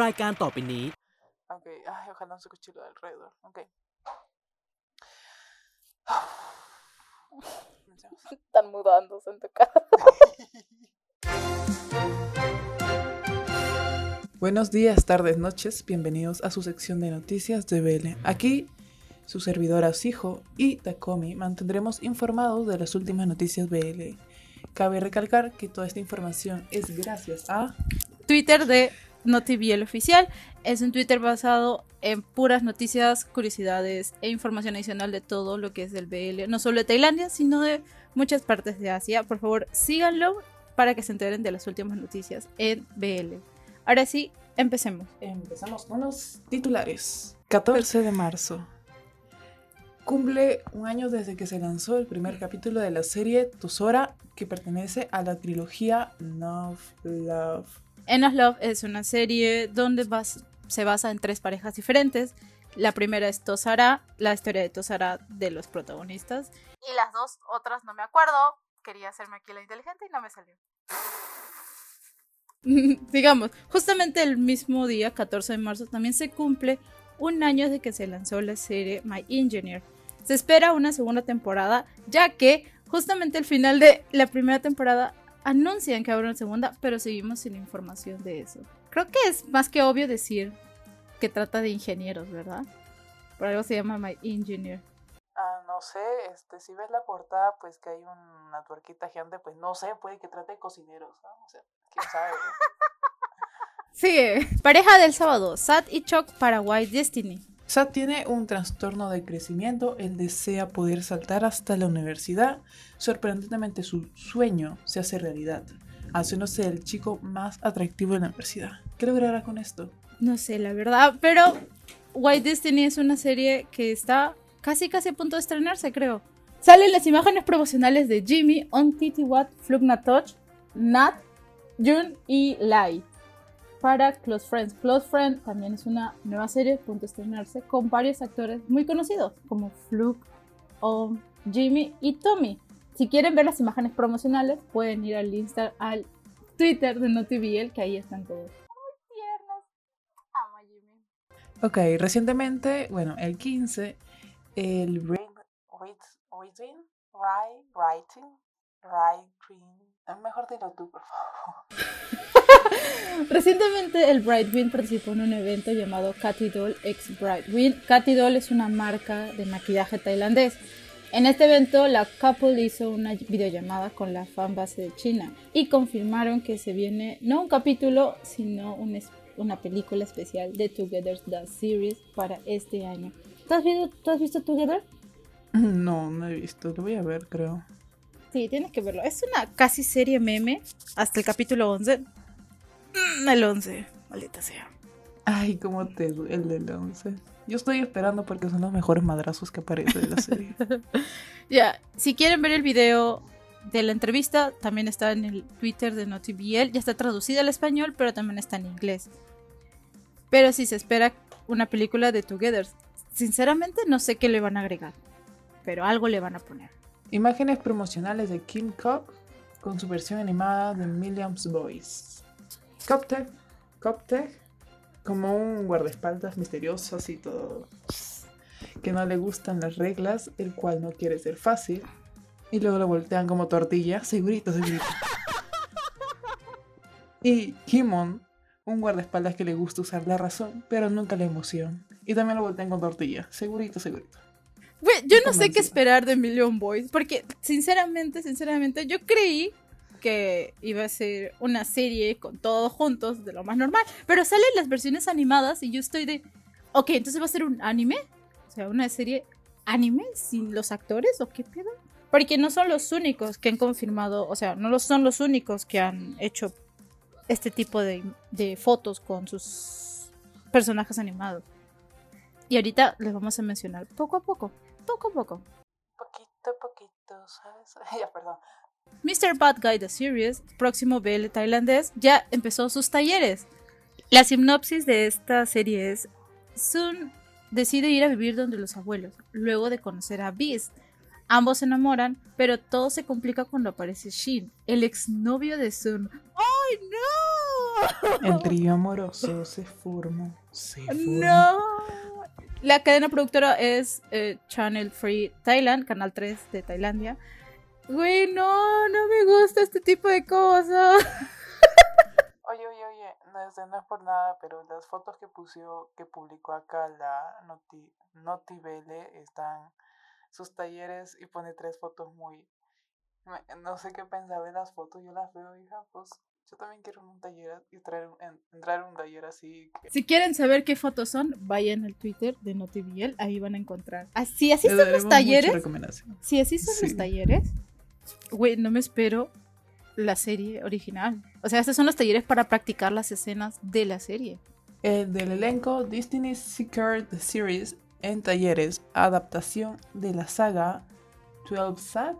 รายการต่อไปนี้ Ok, ay, ojalá no se escuche lo de alrededor. Ok. Comencemos. Están mudándose en tu casa. Buenos días, tardes, noches. Bienvenidos a su sección de noticias de BL. Aquí, su servidora Sijo y Takomi mantendremos informados de las últimas noticias BL. Cabe recalcar que toda esta información es gracias a Twitter de NotiBL Oficial. Es un Twitter basado en puras noticias, curiosidades e información adicional de todo lo que es del BL. No solo de Tailandia, sino de muchas partes de Asia. Por favor, síganlo para que se enteren de las últimas noticias en BL. Ahora sí, empecemos. Empezamos con los titulares. 14 de marzo. Cumple un año desde que se lanzó el primer capítulo de la serie Tosora, que pertenece a la trilogía Love Love. Enough Love es una serie donde se basa en tres parejas diferentes. La primera es Tosara, la historia de Tosara de los protagonistas. Y las dos otras no me acuerdo. Quería hacerme aquí la inteligente y no me salió. Digamos, justamente el mismo día, 14 de marzo, también se cumple un año de que se lanzó la serie My Engineer. Se espera una segunda temporada, ya que justamente al final de la primera temporada anuncian que habrá una segunda, pero seguimos sin información de eso. Creo que es más que obvio decir que trata de ingenieros, ¿verdad? Por algo se llama My Engineer. Ah, no sé, este, si ves la portada, pues que hay una tuerquita gigante, pues no sé, puede que trate de cocineros, ¿no? O sea, quién sabe. ¿no? Sigue. Pareja del sábado, Sad y Choc para White Destiny. Sad tiene un trastorno de crecimiento, él desea poder saltar hasta la universidad. Sorprendentemente su sueño se hace realidad, haciéndose el chico más atractivo de la universidad. ¿Qué logrará con esto? No sé, la verdad, pero White Destiny es una serie que está casi casi a punto de estrenarse, creo. Salen las imágenes promocionales de Jimmy, On Titi Wat, Flugna Touch, Nat, Jun y Lai para Close Friends. Close Friends también es una nueva serie a punto de estrenarse con varios actores muy conocidos como Fluke, On, Jimmy y Tommy. Si quieren ver las imágenes promocionales, pueden ir al Insta, al Twitter de NotiBL, que ahí están todos. Muy tiernos. Amo a Jimmy. Ok, recientemente, bueno, el 15, el Reading, Writing, Writing, mejor dilo tú, por favor. Recientemente el Brightwing participó en un evento llamado Cathy Doll X Brightwing. Cathy Doll es una marca de maquillaje tailandés. En este evento la couple hizo una videollamada con la fanbase de China y confirmaron que se viene no un capítulo sino un es- una película especial de Together the Series para este año. ¿Tú has, visto, ¿Tú has visto Together? No, no he visto, lo voy a ver, creo. Sí, tienes que verlo. Es una casi serie meme hasta el capítulo 11. Mm, El 11, maldita sea. Ay, cómo te duele el 11. Yo estoy esperando porque son los mejores madrazos que aparecen de la serie. Ya, si quieren ver el video de la entrevista, también está en el Twitter de NotiBL. Ya está traducida al español, pero también está en inglés. Pero sí se espera una película de Together. Sinceramente no sé qué le van a agregar, pero algo le van a poner. Imágenes promocionales de Kim Cobb con su versión animada de Millions Boys. Coptech, Coptech, como un guardaespaldas misterioso así todo. Que no le gustan las reglas, el cual no quiere ser fácil. Y luego lo voltean como tortilla, segurito, segurito. Y Kimon, un guardaespaldas que le gusta usar la razón, pero nunca la emoción. Y también lo voltean con tortilla, segurito, segurito. Yo no sé qué esperar de Million Boys, porque sinceramente, sinceramente, yo creí que iba a ser una serie con todos juntos, de lo más normal, pero salen las versiones animadas y yo estoy de, ok, entonces va a ser un anime, o sea, una serie anime sin los actores o qué pedo, porque no son los únicos que han confirmado, o sea, no son los únicos que han hecho este tipo de, de fotos con sus personajes animados. Y ahorita les vamos a mencionar poco a poco poco a poco. Poquito a poquito, ¿sabes? ya, perdón. Mr. Bad Guy The Series, próximo BL tailandés, ya empezó sus talleres. La sinopsis de esta serie es: Sun decide ir a vivir donde los abuelos, luego de conocer a Beast. Ambos se enamoran, pero todo se complica cuando aparece Shin, el exnovio de Sun. ¡Ay, no! El trío amoroso se formó. Se formó. No. La cadena productora es eh, Channel Free Thailand, Canal 3 de Tailandia. Güey, no, no me gusta este tipo de cosas. Oye, oye, oye, no no es por nada, pero las fotos que puso, que publicó acá la Noti, Notibele están sus talleres y pone tres fotos muy... No sé qué pensaba de las fotos, yo las veo, hija, pues yo también quiero un taller y traer, un- en- entrar en un taller así. que- Si quieren saber qué fotos son, vayan al Twitter de NotiBL, ahí van a encontrar. Así, así Le son los talleres. Si así son los Sí. talleres, güey, no me espero la serie original. O sea, estos son los talleres para practicar las escenas de la serie. El del elenco Disney Secret Series en talleres, adaptación de la saga 12 Sat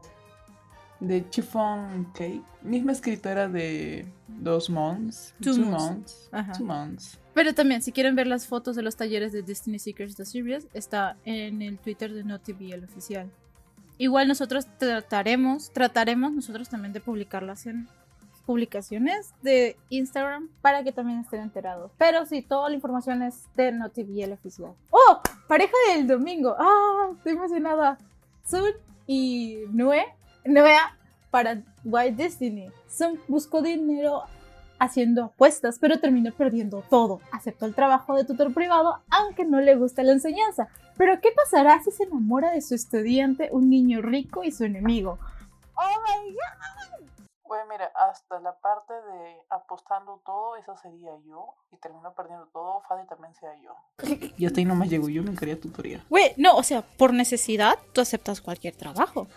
de Chiffon Cake, misma escritora de Dos Months, Two Two Months. Months, Ajá. Two Months. Pero también, si quieren ver las fotos de los talleres de Destiny Secrets The Series, está en el Twitter de NotiBL oficial. Igual nosotros trataremos, trataremos nosotros también de publicarlas en publicaciones de Instagram para que también estén enterados. Pero sí, toda la información es de NotiBL oficial. ¡Oh! Pareja del domingo. ¡Ah! estoy emocionada. Sun y Nue, Nuea para White Destiny. Sun buscó dinero haciendo apuestas, pero terminó perdiendo todo. Aceptó el trabajo de tutor privado, aunque no le gusta la enseñanza. Pero ¿qué pasará si se enamora de su estudiante, un niño rico y su enemigo? ¡Oh my god! Güey, mira, hasta la parte de apostando todo, esa sería yo. Y termino perdiendo todo, fácil también sea yo. Y hasta ahí nomás llego, yo nunca haría tutoría. Güey, no, o sea, por necesidad tú aceptas cualquier trabajo.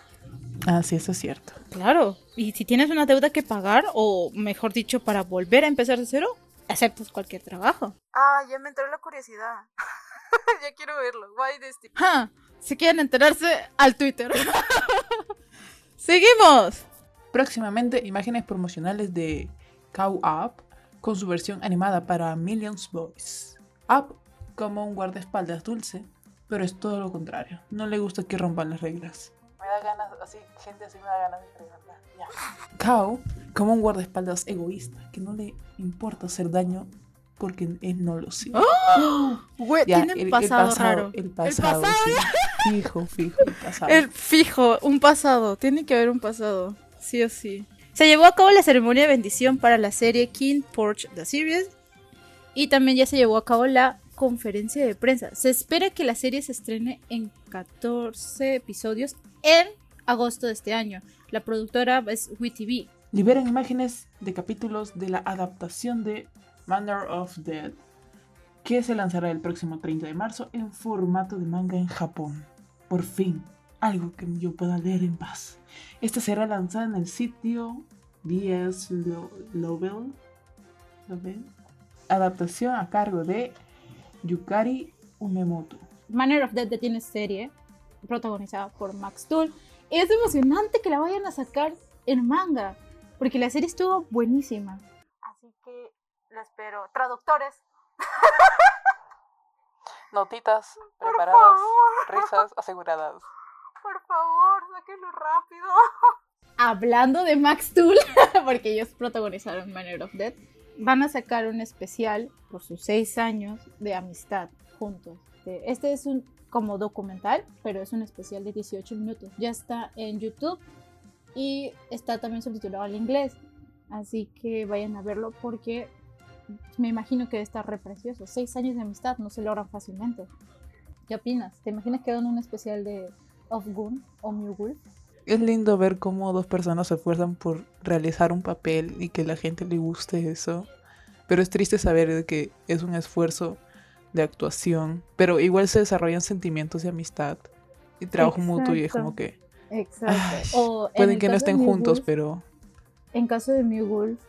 Ah, sí, eso es cierto. Claro. Y si tienes una deuda que pagar, o mejor dicho, para volver a empezar de cero, aceptas cualquier trabajo. Ah, ya me entró la curiosidad. ya quiero verlo. Why Destiny? ¡Ja! Si quieren enterarse, al Twitter. ¡Seguimos! Próximamente, imágenes promocionales de Cow Up con su versión animada para Millions Boys. Up como un guardaespaldas dulce, pero es todo lo contrario. No le gusta que rompan las reglas. Me da ganas, así, gente así me da ganas de fregarla. Cow como un guardaespaldas egoísta, que no le importa hacer daño porque él no lo siente. Güey, Ya, tienen el- el pasado, raro. El pasado, pasado. sí. Fijo, fijo, el pasado. El fijo, un pasado. Tiene que haber un pasado. Sí o sí. Se llevó a cabo la ceremonia de bendición para la serie King Porch The Series. Y también ya se llevó a cabo la conferencia de prensa. Se espera que la serie se estrene en 14 episodios en agosto de este año. La productora es WeTV. liberan imágenes de capítulos de la adaptación de Manor of Dead, que se lanzará el próximo 30 de marzo en formato de manga en Japón. Por fin, algo que yo pueda leer en paz. Esta será lanzada en el sitio DS Lo- Lovell. Lovell. Adaptación a cargo de Yukari Umemoto. Manner of Death tiene serie protagonizada por Max Tool. Y es emocionante que la vayan a sacar en manga, porque la serie estuvo buenísima. Así que lo espero. Traductores. Notitas favor. risas aseguradas. Por favor, sáquenlo rápido. Hablando de Max Tool, porque ellos protagonizaron Manner of Death, van a sacar un especial por sus seis años de amistad juntos. Este es un como documental, pero es un especial de 18 minutos. Ya está en YouTube y está también subtitulado al inglés. Así que vayan a verlo porque me imagino que estar re precioso. Seis años de amistad no se logran fácilmente. ¿Qué opinas? ¿Te imaginas que hagan un especial de Of Gun o? Es lindo ver cómo dos personas se esfuerzan por realizar un papel y que la gente le guste eso. Pero es triste saber que es un esfuerzo de actuación, pero igual se desarrollan sentimientos de amistad y trabajo mutuo y es como que Exacto. ay, O en pueden que no estén juntos, Wolf, pero En caso de Mew Wolf,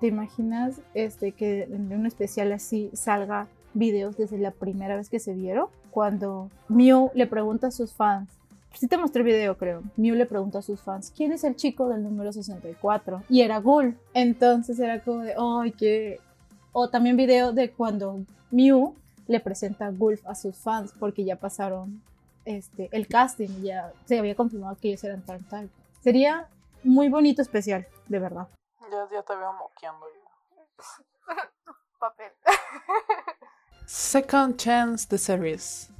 ¿te imaginas este, que en un especial así salga videos desde la primera vez que se vieron? Cuando Mew le pregunta a sus fans, sí te mostré el video creo, Mew le pregunta a sus fans, ¿quién es el chico del número 64? Y era Ghoul. Entonces era como de, ¡ay, qué! O también video de cuando Mew le presenta a Gulf a sus fans porque ya pasaron este, el casting, ya se había confirmado que ellos eran tal tal. Sería muy bonito especial, de verdad. ya, ya te veo moqueando. papel. Second Chance The Series.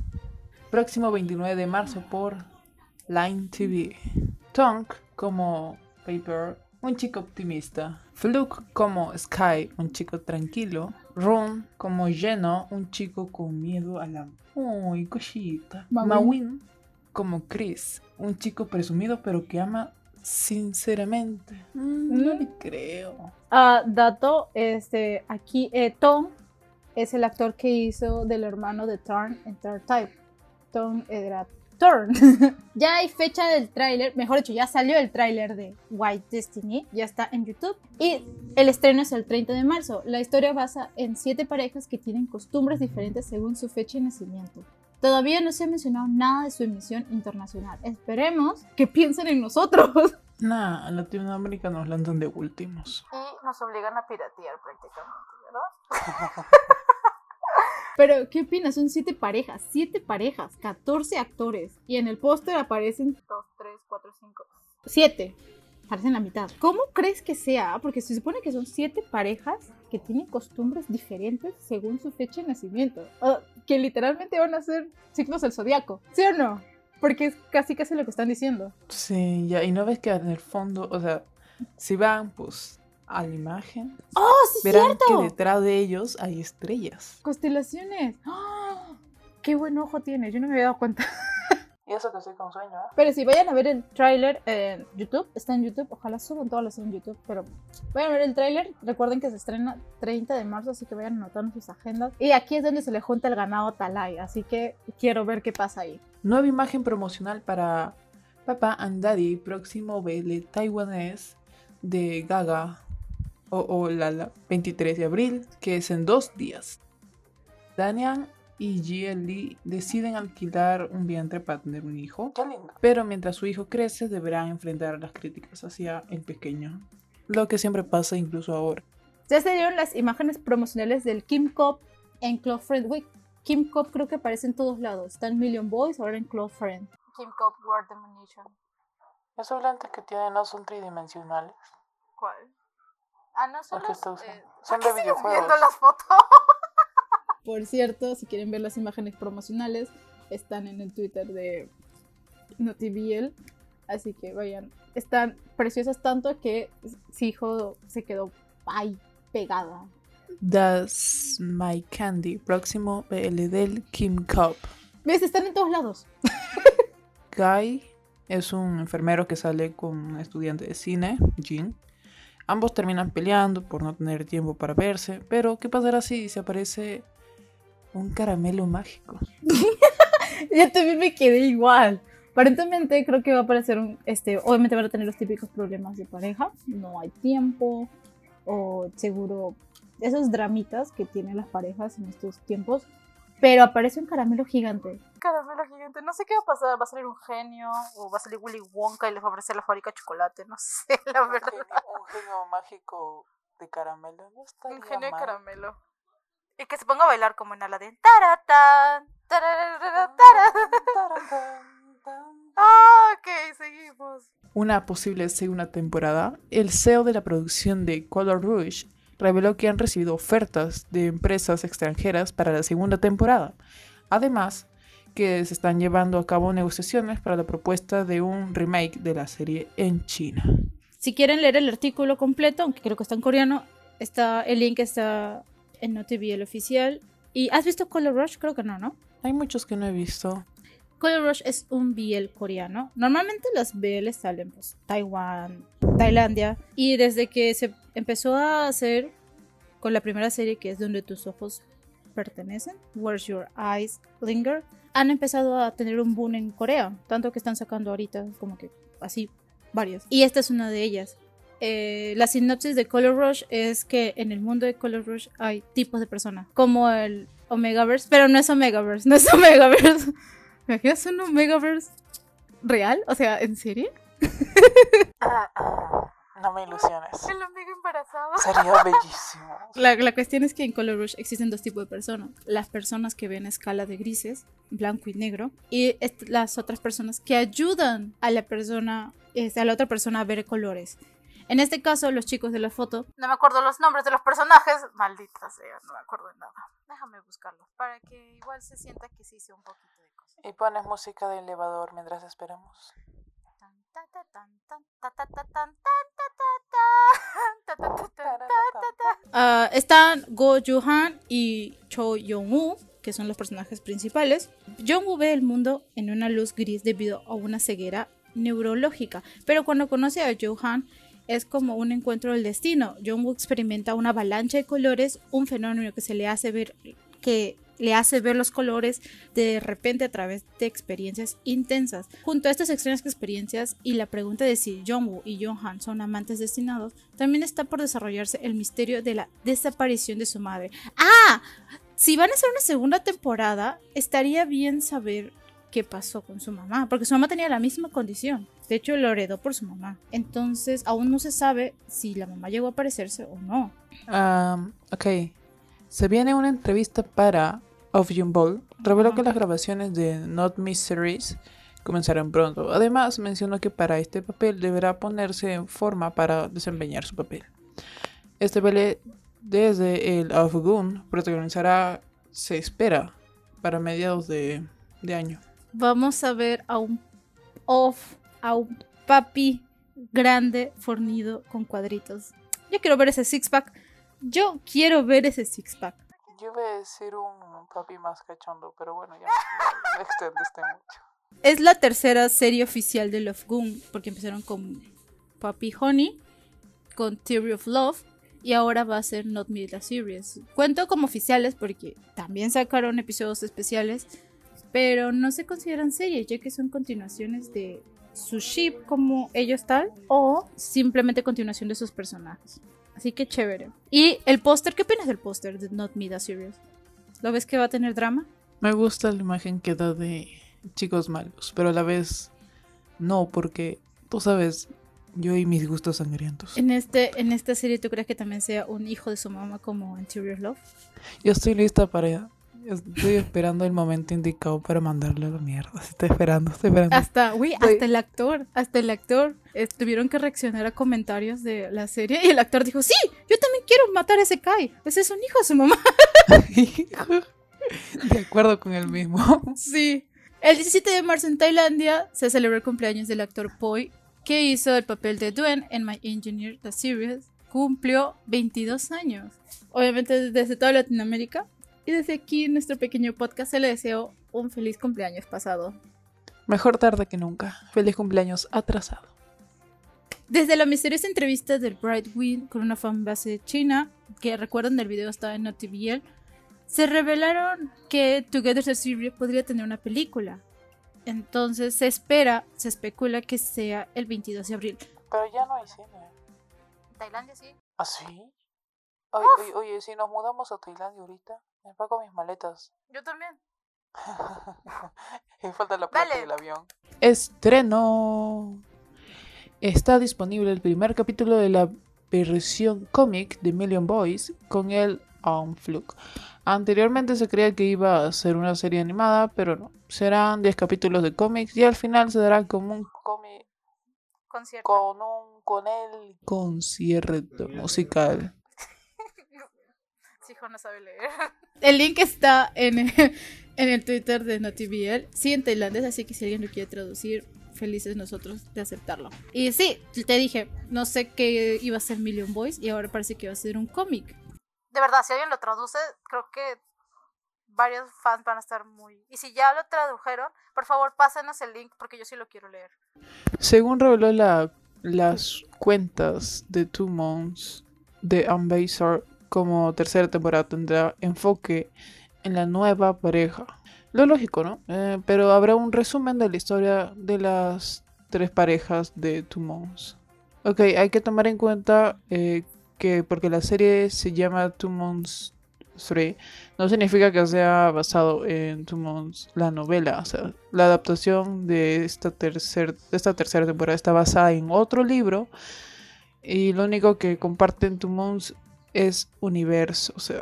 Próximo 29 de marzo por Line TV. Tonk como Paper, un chico optimista. Fluke como Sky, un chico tranquilo. Ron como Geno, un chico con miedo a la... ¡Uy, cosita! Mawin. Mawin como Chris, un chico presumido pero que ama sinceramente. Mm, no le creo. Ah, dato, este, aquí eh, Tom es el actor que hizo del hermano de Turn en Third Type. Tom era Turn. ya hay fecha del tráiler, mejor dicho, ya salió el tráiler de White Destiny, ya está en YouTube. Y el estreno es el 30 de marzo. La historia basa en siete parejas que tienen costumbres diferentes según su fecha de nacimiento. Todavía no se ha mencionado nada de su emisión internacional. Esperemos que piensen en nosotros. Nah, en Latinoamérica nos lanzan de últimos. Y nos obligan a piratear prácticamente, ¿verdad? Pero, ¿qué opinas? Son siete parejas, siete parejas, 14 actores. Y en el póster aparecen 2, 3, 4, 5. siete. Parecen la mitad. ¿Cómo crees que sea? Porque se supone que son siete parejas que tienen costumbres diferentes según su fecha de nacimiento. Que literalmente van a ser signos del zodiaco. ¿Sí o no? Porque es casi casi lo que están diciendo. Sí, ya, y no ves que en el fondo, o sea, si van pues a la imagen, ¡Oh, sí, verán cierto! que detrás de ellos hay estrellas. Constelaciones. ¡Ah! ¡Qué buen ojo tiene! Yo no me había dado cuenta. Y eso que estoy con sueño, ¿eh? Pero si vayan a ver el tráiler en YouTube, está en YouTube, ojalá suban todas las en YouTube, pero vayan a ver el tráiler, recuerden que se estrena 30 de marzo, así que vayan anotando sus agendas. Y aquí es donde se le junta el ganado Talay, así que quiero ver qué pasa ahí. Nueva imagen promocional para Papa and Daddy, próximo baile taiwanés de Gaga o, o Lala, 23 de abril, que es en dos días. Daniel y Lee deciden alquilar un vientre para tener un hijo. Pero mientras su hijo crece, deberán enfrentar las críticas hacia el pequeño. Lo que siempre pasa incluso ahora. Ya se dieron las imágenes promocionales del Kim Cop en Club Friend Week. Kim Cop creo que aparece en todos lados. Está en Million Boys, ahora en Club Friend. Kim Cop War Domination. Esos lentes que tienen no son tridimensionales. ¿Cuál? Ah, no son eh, son ¿por qué de videojuegos. viendo las fotos? Por cierto, si quieren ver las imágenes promocionales, están en el Twitter de NotiBL. Así que vayan. Están preciosas tanto que su hijo se quedó ahí pegada. That's My Candy, próximo BL del Kim Cup. ¿Ves? Están en todos lados. Guy es un enfermero que sale con un estudiante de cine, Jin. Ambos terminan peleando por no tener tiempo para verse, pero ¿qué pasará si se aparece un caramelo mágico? Yo también me quedé igual. Aparentemente creo que va a aparecer un, este, obviamente van a tener los típicos problemas de pareja, no hay tiempo, o seguro esos dramitas que tienen las parejas en estos tiempos, pero aparece un caramelo gigante. Caramelo gigante. No sé qué va a pasar. ¿Va a salir un genio? ¿O va a salir Willy Wonka y les va a ofrecer la fábrica de chocolate? No sé, la verdad. Un genio mágico de caramelo no está Un genio de caramelo. Y que se ponga a bailar como en Aladdin. Taratán, taran. Ah, ok, seguimos. Una posible segunda temporada, el CEO de la producción de Color Rouge reveló que han recibido ofertas de empresas extranjeras para la segunda temporada. Además, que se están llevando a cabo negociaciones para la propuesta de un remake de la serie en China. Si quieren leer el artículo completo, aunque creo que está en coreano, está el link está en NotiBL oficial. ¿Y has visto Color Rush? Creo que no, ¿no? Hay muchos que no he visto. Color Rush es un BL coreano. Normalmente los BL salen pues Taiwán, Tailandia. Y desde que se empezó a hacer con la primera serie que es Donde tus ojos pertenecen, Where's Your Eyes Linger, han empezado a tener un boom en Corea. Tanto que están sacando ahorita como que así varias. Y esta es una de ellas. Eh, la sinopsis de Color Rush es que en el mundo de Color Rush hay tipos de personas, como el Omegaverse, pero no es Omegaverse, no es Omegaverse. ¿Me imaginas un Omegaverse real? O sea, ¿en serio? No me ilusiones. El amigo embarazado. Sería bellísimo. La, la cuestión es que en Color Rush existen dos tipos de personas. Las personas que ven escala de grises, blanco y negro, y las otras personas que ayudan a la persona, a la otra persona a ver colores. En este caso, los chicos de la foto No me acuerdo los nombres de los personajes. Maldita sea, no me acuerdo de nada. Déjame buscarlos para que igual se sienta que sí hice un poquito de cosas. Y pones música de elevador mientras esperamos. Están Go Johan y Cho Yong-woo, que son los personajes principales. Jong-woo ve el mundo en una luz gris debido a una ceguera neurológica, pero cuando conoce a Johan es como un encuentro del destino. Jong-woo experimenta una avalancha de colores, un fenómeno que se le hace ver que le hace ver los colores de repente a través de experiencias intensas. Junto a estas extrañas experiencias y la pregunta de si Jungwoo y Jonghan son amantes destinados, también está por desarrollarse el misterio de la desaparición de su madre. ¡Ah! Si van a hacer una segunda temporada, estaría bien saber qué pasó con su mamá, porque su mamá tenía la misma condición. De hecho, lo heredó por su mamá. Entonces, aún no se sabe si la mamá llegó a aparecerse o no. Ok. Se viene una entrevista para Of Ball. Reveló que las grabaciones de Not Me Series comenzarán pronto. Además, mencionó que para este papel deberá ponerse en forma para desempeñar su papel. Este ballet, desde el Of Gun, protagonizará, se espera, para mediados de, de año. Vamos a ver a un off, a un papi grande, fornido, con cuadritos. Yo quiero ver ese six pack. Yo quiero ver ese six pack. Yo a decir un papi más cachondo, pero bueno, ya me extendiste mucho. Es la tercera serie oficial de Love Gun, porque empezaron con Papi Honey, con Theory of Love, y ahora va a ser Not Me the Series. Cuento como oficiales porque también sacaron episodios especiales, pero no se consideran series, ya que son continuaciones de su ship como ellos tal, o simplemente continuación de sus personajes. Así que chévere. Y el póster, ¿qué opinas del póster de Not Me the Series? ¿Lo ves que va a tener drama? Me gusta la imagen que da de chicos malos, pero a la vez no, porque tú sabes, yo y mis gustos sangrientos. En, este, en esta serie, ¿tú crees que también sea un hijo de su mamá como en Love? Yo estoy lista para... Estoy esperando el momento indicado para mandarle la mierda. Estoy esperando, estoy esperando. Hasta, güey, Güey. hasta el actor, hasta el actor eh, tuvieron que reaccionar a comentarios de la serie y el actor dijo, sí, yo también quiero matar a ese Kai. Ese es un hijo de su mamá. de acuerdo con el mismo. Sí. El 17 de marzo en Tailandia se celebró el cumpleaños del actor Poi, que hizo el papel de Duen en My Engineer, The Series. Cumplió 22 años. Obviamente desde toda Latinoamérica. Y desde aquí en nuestro pequeño podcast se le deseo un feliz cumpleaños pasado. Mejor tarde que nunca. Feliz cumpleaños atrasado. Desde la misteriosa entrevista del Bright Wing con una fanbase china, que recuerdan del video está en NoTVL, se revelaron que Together the Series podría tener una película. Entonces se espera, se especula que sea el 22 de abril. Pero ya no hay cine. Tailandia sí. ¿Ah, sí? Oye, oye, oye, si nos mudamos a Tailandia ahorita, me pago mis maletas. Yo también. y falta la plata Dale. del avión. Estreno. Está disponible el primer capítulo de la versión cómic de Million Boys con el Unflug. Anteriormente se creía que iba a ser una serie animada, pero no. Serán 10 capítulos de cómics y al final se dará como un cómic Concierto. con un con el concierto musical. Hijo no sabe leer. El link está en el, en el Twitter de NoTVL, sí en tailandés, así que si alguien lo quiere traducir, felices nosotros de aceptarlo. Y sí, te dije, no sé qué iba a ser Million Boys y ahora parece que va a ser un cómic. De verdad, si alguien lo traduce, creo que varios fans van a estar muy... Y si ya lo tradujeron, por favor, pásenos el link porque yo sí lo quiero leer. Según reveló la- las cuentas de Two Months de Ambassador, como tercera temporada tendrá enfoque en la nueva pareja. Lo lógico, ¿no? Eh, pero habrá un resumen de la historia de las tres parejas de Two Months. Ok, hay que tomar en cuenta eh, que porque la serie se llama Two Months 3, no significa que sea basado en Two Months, la novela. O sea, la adaptación de esta, tercer, esta tercera temporada está basada en otro libro. Y lo único que comparten Two Months es universo. O sea,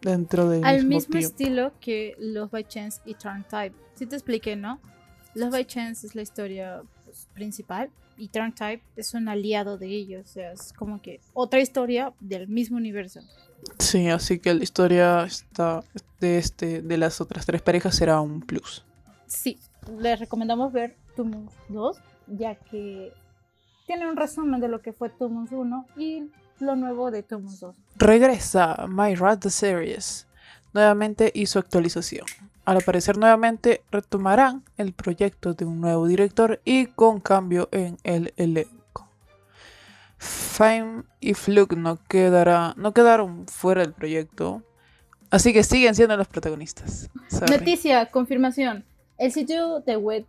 dentro del Al mismo, estilo que Love by Chance y Turn Type. Sí te expliqué, ¿no? Love by Chance es la historia pues, principal y Turn Type es un aliado de ellos. O sea, es como que otra historia del mismo universo. Sí, así que la historia está de este de las otras tres parejas será un plus. Sí, les recomendamos ver Two Moons 2, ya que tiene un resumen de lo que fue Two Moons 1 y lo nuevo de Two Moons 2. Regresa My Rat the Series nuevamente y su actualización. Al aparecer nuevamente retomarán el proyecto de un nuevo director y con cambio en el elenco. Fame y Fluke no, quedará, no quedaron fuera del proyecto, así que siguen siendo los protagonistas. Sorry. Noticia, confirmación. El sitio de web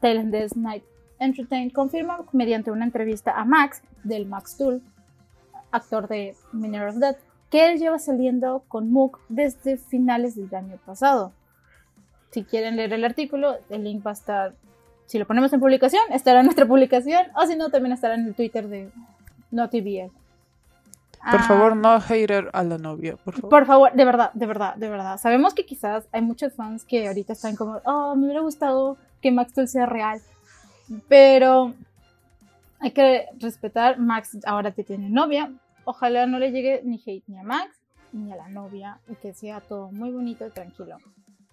Thailandese Night Entertain confirma mediante una entrevista a Max, del Max Tool, actor de Miner of Death, que él lleva saliendo con Mook desde finales del año pasado. Si quieren leer el artículo, el link va a estar, si lo ponemos en publicación, estará en nuestra publicación, o si no, también estará en el Twitter de NotiBL. Por Ah, favor, no hater a la novia, por favor. Por favor, de verdad, de verdad, de verdad. Sabemos que quizás hay muchos fans que ahorita están como, oh, me hubiera gustado que Maxwell sea real. Pero hay que respetar, Max ahora te tiene novia. Ojalá no le llegue ni hate ni a Max ni a la novia y que sea todo muy bonito y tranquilo.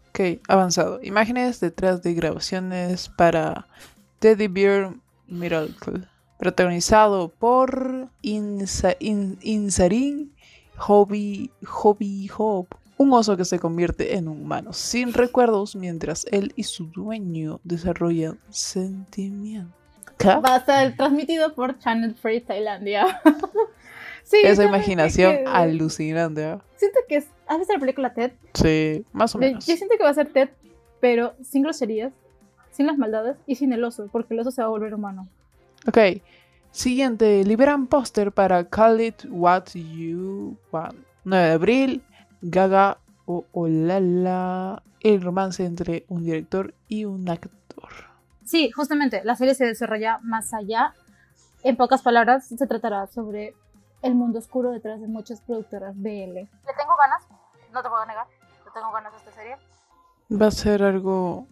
Ok, avanzado. Imágenes detrás de grabaciones para Teddy Bear Miracle. Protagonizado por Insa, In- Insarin Hobby, Hobby Hob. Un oso que se convierte en un humano sin recuerdos mientras él y su dueño desarrollan sentimientos. Va a estar transmitido por Channel Free Tailandia. sí, Esa yo imaginación que- alucinante. Siento que es. ¿Has visto la película Ted? Sí, más o Yo menos. siento que va a ser Ted, pero sin groserías, sin las maldades y sin el oso, porque el oso se va a volver humano. Ok. Siguiente, liberan póster para Call It What You Want. 9 de abril, Gaga o Olala. El romance entre un director y un actor. Sí, justamente, la serie se desarrolla más allá. En pocas palabras, se tratará sobre el mundo oscuro detrás de muchas productoras BL. Le tengo ganas, no te puedo negar. Le tengo ganas a esta serie. Va a ser algo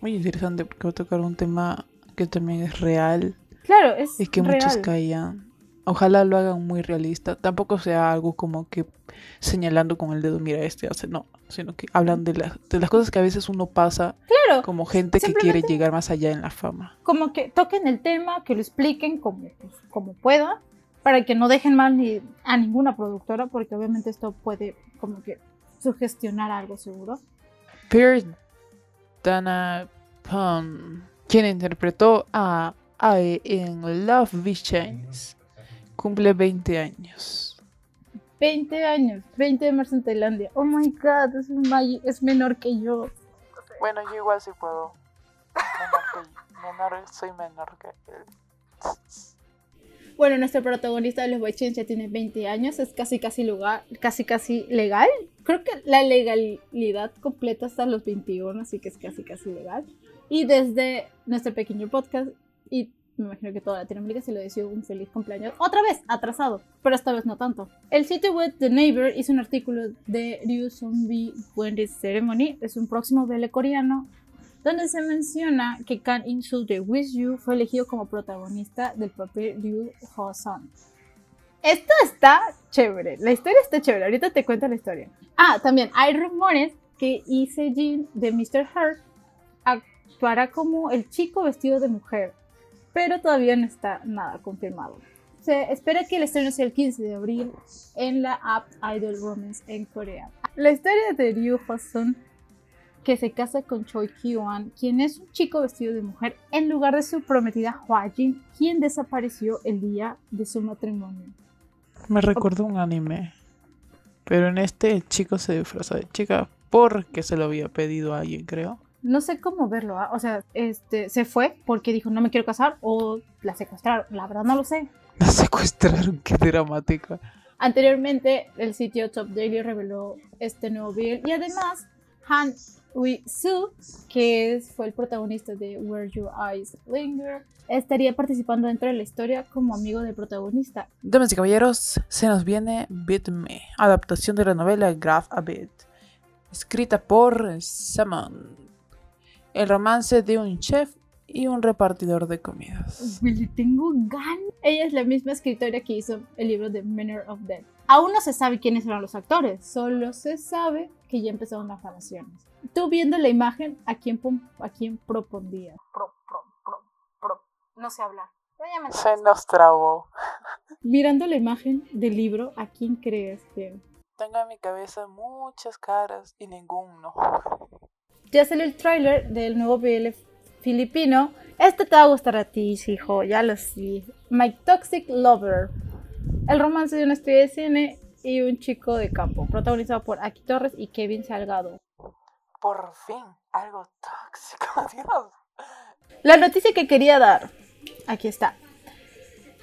muy interesante porque va a tocar un tema que también es real Claro, es y que real. muchos callan. Ojalá lo hagan muy realista. Tampoco sea algo como que señalando con el dedo, mira, este hace. No, sino que hablan de, las de las cosas que a veces uno pasa Claro, como gente que quiere llegar más allá en la fama. como que toquen el tema, que lo expliquen como, pues, como puedan, para que no dejen mal ni a ninguna productora, porque obviamente esto puede como que sugestionar algo seguro. Pierre Dana Pun, quien interpretó a Ae en Love Visions, cumple 20 años. 20 años, 20 de marzo en Tailandia. Oh my god, es, un es menor que yo. Bueno, yo igual sí puedo. Menor, soy menor que él. Bueno, nuestro protagonista de los Boychens ya tiene 20 años, es casi casi lugar, casi casi legal. Creo que la legalidad completa hasta los 21, así que es casi casi legal. Y desde nuestro pequeño podcast, y me imagino que toda Latinoamérica se le deseó un feliz cumpleaños. Otra vez, atrasado, pero esta vez no tanto. El sitio web The Neighbor hizo un artículo de Ryu Zombie Wendy Ceremony, es un próximo BL coreano donde se menciona que Kang In-soo de With You fue elegido como protagonista del papel Ryu Ho-sun. Esto está chévere, la historia está chévere, ahorita te cuento la historia. Ah, también hay rumores que Lee Se-jin de Mr. Heart actuará como el chico vestido de mujer, pero todavía no está nada confirmado. Se espera que el estreno sea el 15 de abril en la app Idol Romance en Corea. La historia de Ryu Ho-sun que se casa con Choi Ki-wan, quien es un chico vestido de mujer, en lugar de su prometida Hwa Jin, quien desapareció el día de su matrimonio. Me recordó un anime. Pero en este el chico se disfraza de chica porque se lo había pedido a alguien, creo. No sé cómo verlo, ¿ah? o sea, este, se fue porque dijo no me quiero casar o la secuestraron, la verdad no lo sé. La secuestraron, qué dramática. Anteriormente, el sitio Top Daily reveló este nuevo video y además Han Ui-soo, que es- fue el protagonista de Where Your Eyes Linger, estaría participando dentro de la historia como amigo del protagonista. Damas y caballeros, se nos viene Beat Me, adaptación de la novela Graph a Bit, escrita por Samon. El romance de un chef y un repartidor de comidas. Le tengo ganas. Ella es la misma escritora que hizo el libro de Manner of Death. Aún no se sabe quiénes eran los actores, solo se sabe que ya empezaron las grabaciones. Tú viendo la imagen, ¿a quién, a quién propondrías? Pro, pro, pro, pro. No sé hablar. Se nos trabó. Mirando la imagen del libro, ¿a quién crees que...? Tengo en mi cabeza muchas caras y ninguno. Ya salió el tráiler del nuevo BL filipino. Este te va a gustar a ti, hijo, ya lo sé. My Toxic Lover. El romance de una estrella de cine y un chico de campo, protagonizado por Aki Torres y Kevin Salgado. Por fin, algo tóxico, Dios. La noticia que quería dar, aquí está.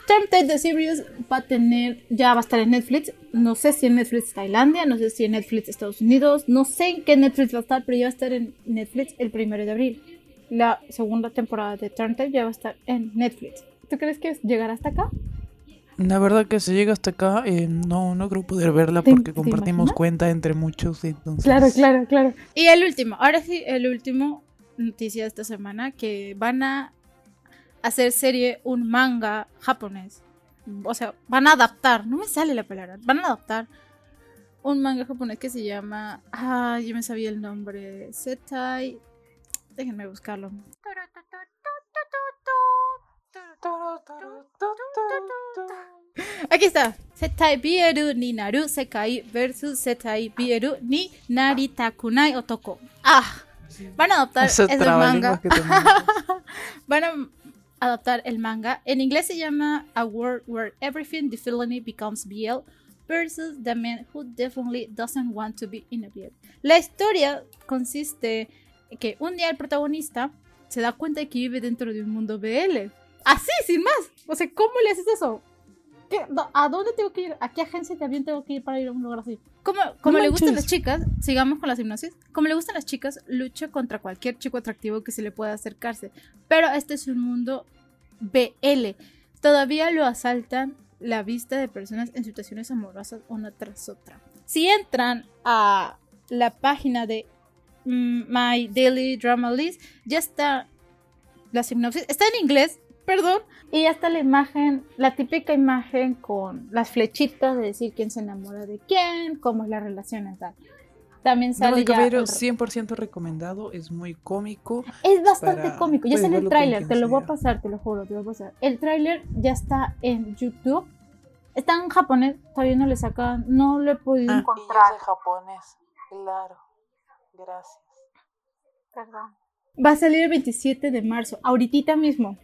Tempted the Series va a tener, ya va a estar en Netflix. No sé si en Netflix Tailandia, no sé si en Netflix Estados Unidos, no sé en qué Netflix va a estar, pero ya va a estar en Netflix el primero de abril. La segunda temporada de Tempted ya va a estar en Netflix. ¿Tú crees que llegará hasta acá? La verdad que si llega hasta acá, eh, no, no creo poder verla ¿Te- porque compartimos cuenta entre muchos. Entonces... Claro, claro, claro. Y el último, ahora sí, el último noticia de esta semana, que van a hacer serie un manga japonés. O sea, van a adaptar, no me sale la palabra, van a adaptar un manga japonés que se llama, ah, yo me sabía el nombre, Setai, déjenme buscarlo. Aquí está. Setai Bieru ni Naru Sekai versus Setai Bieru ni Naritakunai Otoko. Ah, van a adaptar ese trabalenguas manga. Van a adaptar el manga. En inglés se llama A World Where Everything the Villainy Becomes BL versus The Man Who Definitely Doesn't Want to Be in a BL. La historia consiste en que un día el protagonista se da cuenta de que vive dentro de un mundo BL. Así, sin más. O sea, ¿cómo le haces eso? ¿Qué? ¿A dónde tengo que ir? ¿A qué agencia de avión tengo que ir para ir a un lugar así? Como, como No le gustan las chicas, sigamos con las hipnosis. Como le gustan las chicas, lucha contra cualquier chico atractivo que se le pueda acercarse. Pero este es un mundo BL. Todavía lo asaltan la vista de personas en situaciones amorosas una tras otra. Si entran a la página de mm, My Daily Drama List, ya está la sinopsis. Está en inglés, perdón. Y ya está la imagen, la típica imagen con las flechitas de decir quién se enamora de quién, cómo es la relación y tal. También sale y ya caballeros, el- 100% recomendado, es muy cómico. es bastante para- cómico. Ya está en el tráiler, te lo voy a pasar, te lo juro, te lo voy a pasar. El tráiler ya está en YouTube. Está en japonés, todavía no le sacan, no lo he podido Ah, encontrar. japonés, claro. Gracias. Perdón. Va a salir el 27 de marzo, ahorita mismo,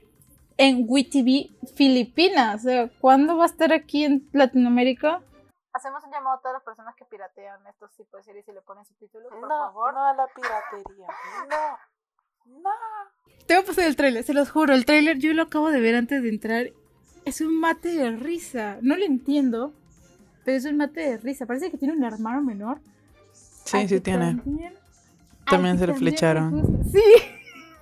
en WeTV Filipinas. O sea, ¿cuándo va a estar aquí en Latinoamérica? Hacemos un llamado a todas las personas que piratean estos tipos de series y le ponen subtítulos, por no, favor. no a la piratería. No, no. Te voy a pasar el tráiler, se los juro. El tráiler yo lo acabo de ver antes de entrar. Es un mate de risa. No lo entiendo, pero es un mate de risa. Parece que tiene un hermano menor. Sí, sí tiene. También, se le flecharon. Sí.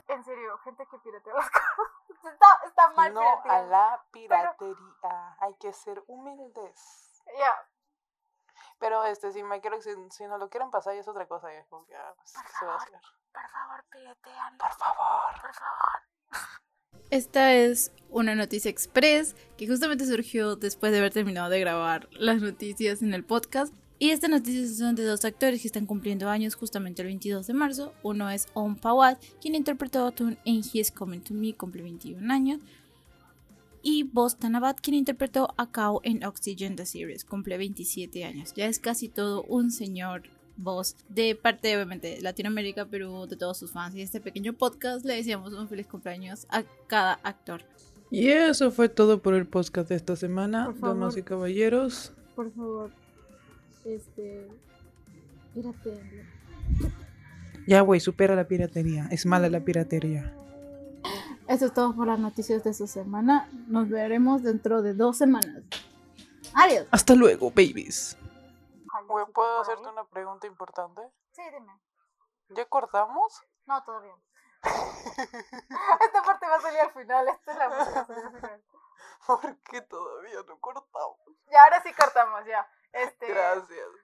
En serio, gente que piratea las cosas. Está, está mal No a la piratería. Hay que ser humildes. Ya, Pero este, si me quiero, si, si no lo quieren pasar, ya es otra cosa. Ya como que, ah, pues, ¿qué se va a hacer? por favor, piratean. Por favor. Por favor. Esta es una noticia express que justamente surgió después de haber terminado de grabar las noticias en el podcast. Y estas noticias son de dos actores que están cumpliendo años justamente el 22 de marzo. Uno es On Pawat, quien interpretó a Tun en He is Coming to Me, cumple 21 años. Y Boss Tanabat, quien interpretó a Kao en Oxygen The Series, cumple 27 años. Ya es casi todo un señor voz de parte obviamente de Latinoamérica, pero de todos sus fans. Y este pequeño podcast le decíamos un feliz cumpleaños a cada actor. Y eso fue todo por el podcast de esta semana, damas y caballeros. Por favor, este. Pírate. Ya, güey, supera la piratería. Es mala la piratería. Eso es todo por las noticias de esta semana. Nos veremos dentro de dos semanas. Adiós. Hasta luego, babies. Güey, ¿puedo hacerte una pregunta importante? Sí, dime. ¿Ya cortamos? No, todo bien. Esta parte va a salir al final. Esta es la música va a salir al final. ¿Por qué todavía no cortamos? Ya, ahora sí cortamos, ya. Este, Gracias.